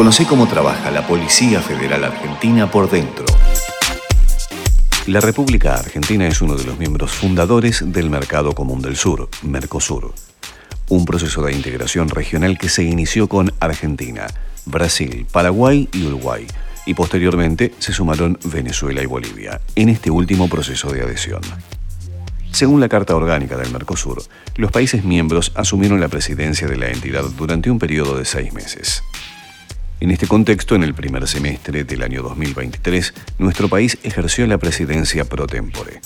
Conoce cómo trabaja la Policía Federal Argentina por dentro. La República Argentina es uno de los miembros fundadores del Mercado Común del Sur, Mercosur, un proceso de integración regional que se inició con Argentina, Brasil, Paraguay y Uruguay, y posteriormente se sumaron Venezuela y Bolivia, en este último proceso de adhesión. Según la Carta Orgánica del Mercosur, los países miembros asumieron la presidencia de la entidad durante un periodo de seis meses. En este contexto, en el primer semestre del año 2023, nuestro país ejerció la presidencia pro tempore.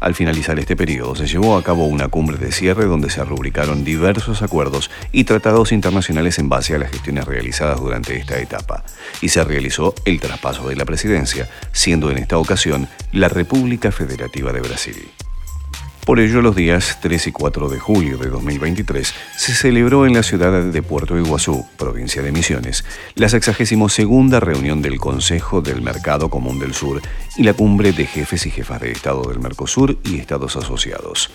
Al finalizar este periodo, se llevó a cabo una cumbre de cierre donde se rubricaron diversos acuerdos y tratados internacionales en base a las gestiones realizadas durante esta etapa, y se realizó el traspaso de la presidencia, siendo en esta ocasión la República Federativa de Brasil. Por ello, los días 3 y 4 de julio de 2023 se celebró en la ciudad de Puerto Iguazú, provincia de Misiones, la 62 reunión del Consejo del Mercado Común del Sur y la cumbre de jefes y jefas de Estado del Mercosur y Estados asociados.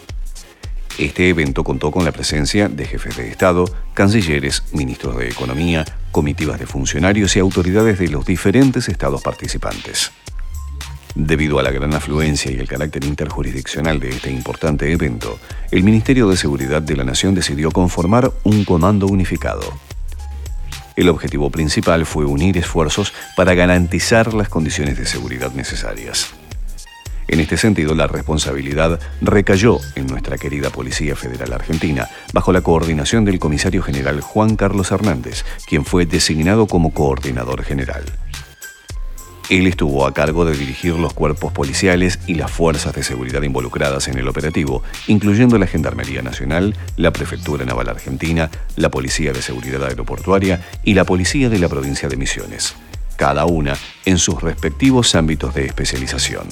Este evento contó con la presencia de jefes de Estado, cancilleres, ministros de Economía, comitivas de funcionarios y autoridades de los diferentes estados participantes. Debido a la gran afluencia y el carácter interjurisdiccional de este importante evento, el Ministerio de Seguridad de la Nación decidió conformar un comando unificado. El objetivo principal fue unir esfuerzos para garantizar las condiciones de seguridad necesarias. En este sentido, la responsabilidad recayó en nuestra querida Policía Federal Argentina, bajo la coordinación del comisario general Juan Carlos Hernández, quien fue designado como coordinador general. Él estuvo a cargo de dirigir los cuerpos policiales y las fuerzas de seguridad involucradas en el operativo, incluyendo la Gendarmería Nacional, la Prefectura Naval Argentina, la Policía de Seguridad Aeroportuaria y la Policía de la Provincia de Misiones, cada una en sus respectivos ámbitos de especialización.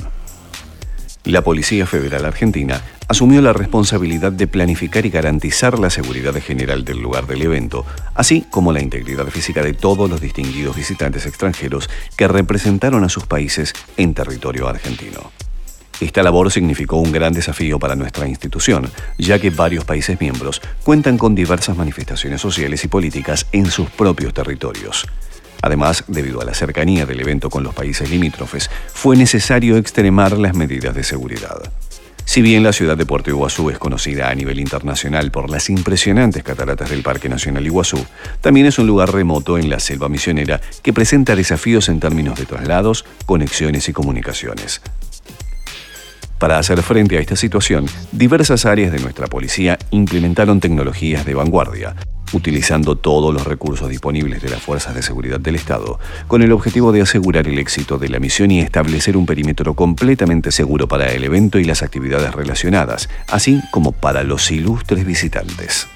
La Policía Federal Argentina asumió la responsabilidad de planificar y garantizar la seguridad general del lugar del evento, así como la integridad física de todos los distinguidos visitantes extranjeros que representaron a sus países en territorio argentino. Esta labor significó un gran desafío para nuestra institución, ya que varios países miembros cuentan con diversas manifestaciones sociales y políticas en sus propios territorios. Además, debido a la cercanía del evento con los países limítrofes, fue necesario extremar las medidas de seguridad. Si bien la ciudad de Puerto Iguazú es conocida a nivel internacional por las impresionantes cataratas del Parque Nacional Iguazú, también es un lugar remoto en la selva misionera que presenta desafíos en términos de traslados, conexiones y comunicaciones. Para hacer frente a esta situación, diversas áreas de nuestra policía implementaron tecnologías de vanguardia, utilizando todos los recursos disponibles de las fuerzas de seguridad del Estado, con el objetivo de asegurar el éxito de la misión y establecer un perímetro completamente seguro para el evento y las actividades relacionadas, así como para los ilustres visitantes.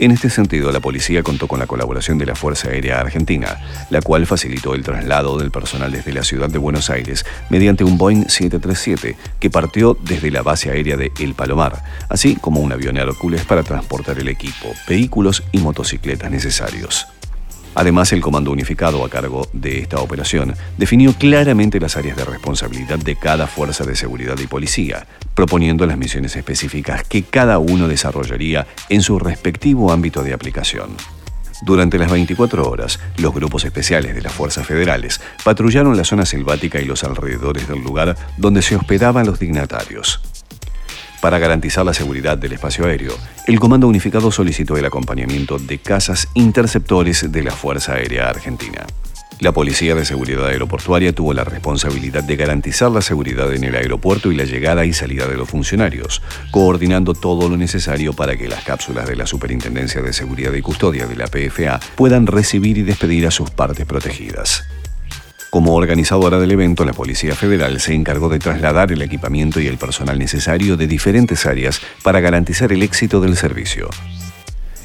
En este sentido, la policía contó con la colaboración de la Fuerza Aérea Argentina, la cual facilitó el traslado del personal desde la ciudad de Buenos Aires mediante un Boeing 737 que partió desde la base aérea de El Palomar, así como un avión Hércules para transportar el equipo, vehículos y motocicletas necesarios. Además, el Comando Unificado a cargo de esta operación definió claramente las áreas de responsabilidad de cada fuerza de seguridad y policía, proponiendo las misiones específicas que cada uno desarrollaría en su respectivo ámbito de aplicación. Durante las 24 horas, los grupos especiales de las fuerzas federales patrullaron la zona selvática y los alrededores del lugar donde se hospedaban los dignatarios. Para garantizar la seguridad del espacio aéreo, el Comando Unificado solicitó el acompañamiento de cazas interceptores de la Fuerza Aérea Argentina. La Policía de Seguridad Aeroportuaria tuvo la responsabilidad de garantizar la seguridad en el aeropuerto y la llegada y salida de los funcionarios, coordinando todo lo necesario para que las cápsulas de la Superintendencia de Seguridad y Custodia de la PFA puedan recibir y despedir a sus partes protegidas. Como organizadora del evento, la Policía Federal se encargó de trasladar el equipamiento y el personal necesario de diferentes áreas para garantizar el éxito del servicio.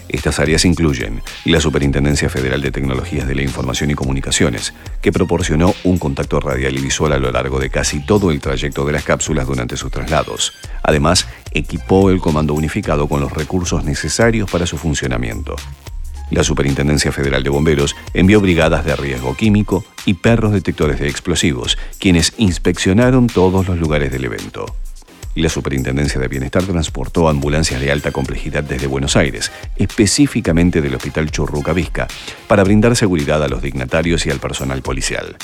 Estas áreas incluyen la Superintendencia Federal de Tecnologías de la Información y Comunicaciones, que proporcionó un contacto radial y visual a lo largo de casi todo el trayecto de las cápsulas durante sus traslados. Además, equipó el Comando Unificado con los recursos necesarios para su funcionamiento. La Superintendencia Federal de Bomberos envió brigadas de riesgo químico y perros detectores de explosivos, quienes inspeccionaron todos los lugares del evento. La Superintendencia de Bienestar transportó ambulancias de alta complejidad desde Buenos Aires, específicamente del Hospital Churruca Vizca, para brindar seguridad a los dignatarios y al personal policial.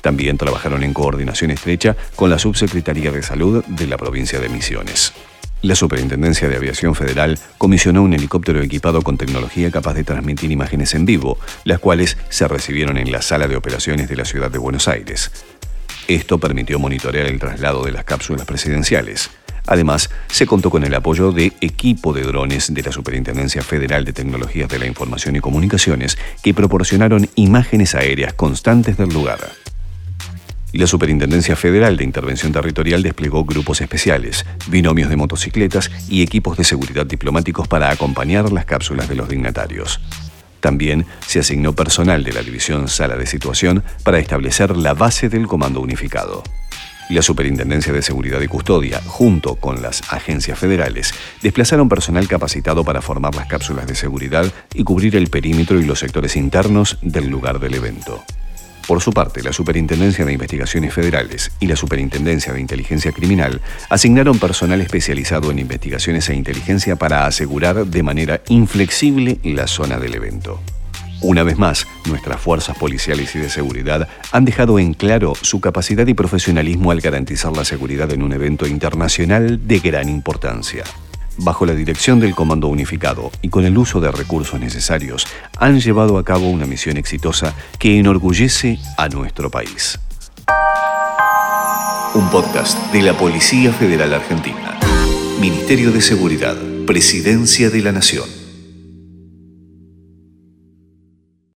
También trabajaron en coordinación estrecha con la Subsecretaría de Salud de la provincia de Misiones. La Superintendencia de Aviación Federal comisionó un helicóptero equipado con tecnología capaz de transmitir imágenes en vivo, las cuales se recibieron en la sala de operaciones de la ciudad de Buenos Aires. Esto permitió monitorear el traslado de las cápsulas presidenciales. Además, se contó con el apoyo de equipo de drones de la Superintendencia Federal de Tecnologías de la Información y Comunicaciones que proporcionaron imágenes aéreas constantes del lugar. La Superintendencia Federal de Intervención Territorial desplegó grupos especiales, binomios de motocicletas y equipos de seguridad diplomáticos para acompañar las cápsulas de los dignatarios. También se asignó personal de la División Sala de Situación para establecer la base del Comando Unificado. La Superintendencia de Seguridad y Custodia, junto con las agencias federales, desplazaron personal capacitado para formar las cápsulas de seguridad y cubrir el perímetro y los sectores internos del lugar del evento. Por su parte, la Superintendencia de Investigaciones Federales y la Superintendencia de Inteligencia Criminal asignaron personal especializado en investigaciones e inteligencia para asegurar de manera inflexible la zona del evento. Una vez más, nuestras fuerzas policiales y de seguridad han dejado en claro su capacidad y profesionalismo al garantizar la seguridad en un evento internacional de gran importancia bajo la dirección del Comando Unificado y con el uso de recursos necesarios, han llevado a cabo una misión exitosa que enorgullece a nuestro país. Un podcast de la Policía Federal Argentina. Ministerio de Seguridad, Presidencia de la Nación.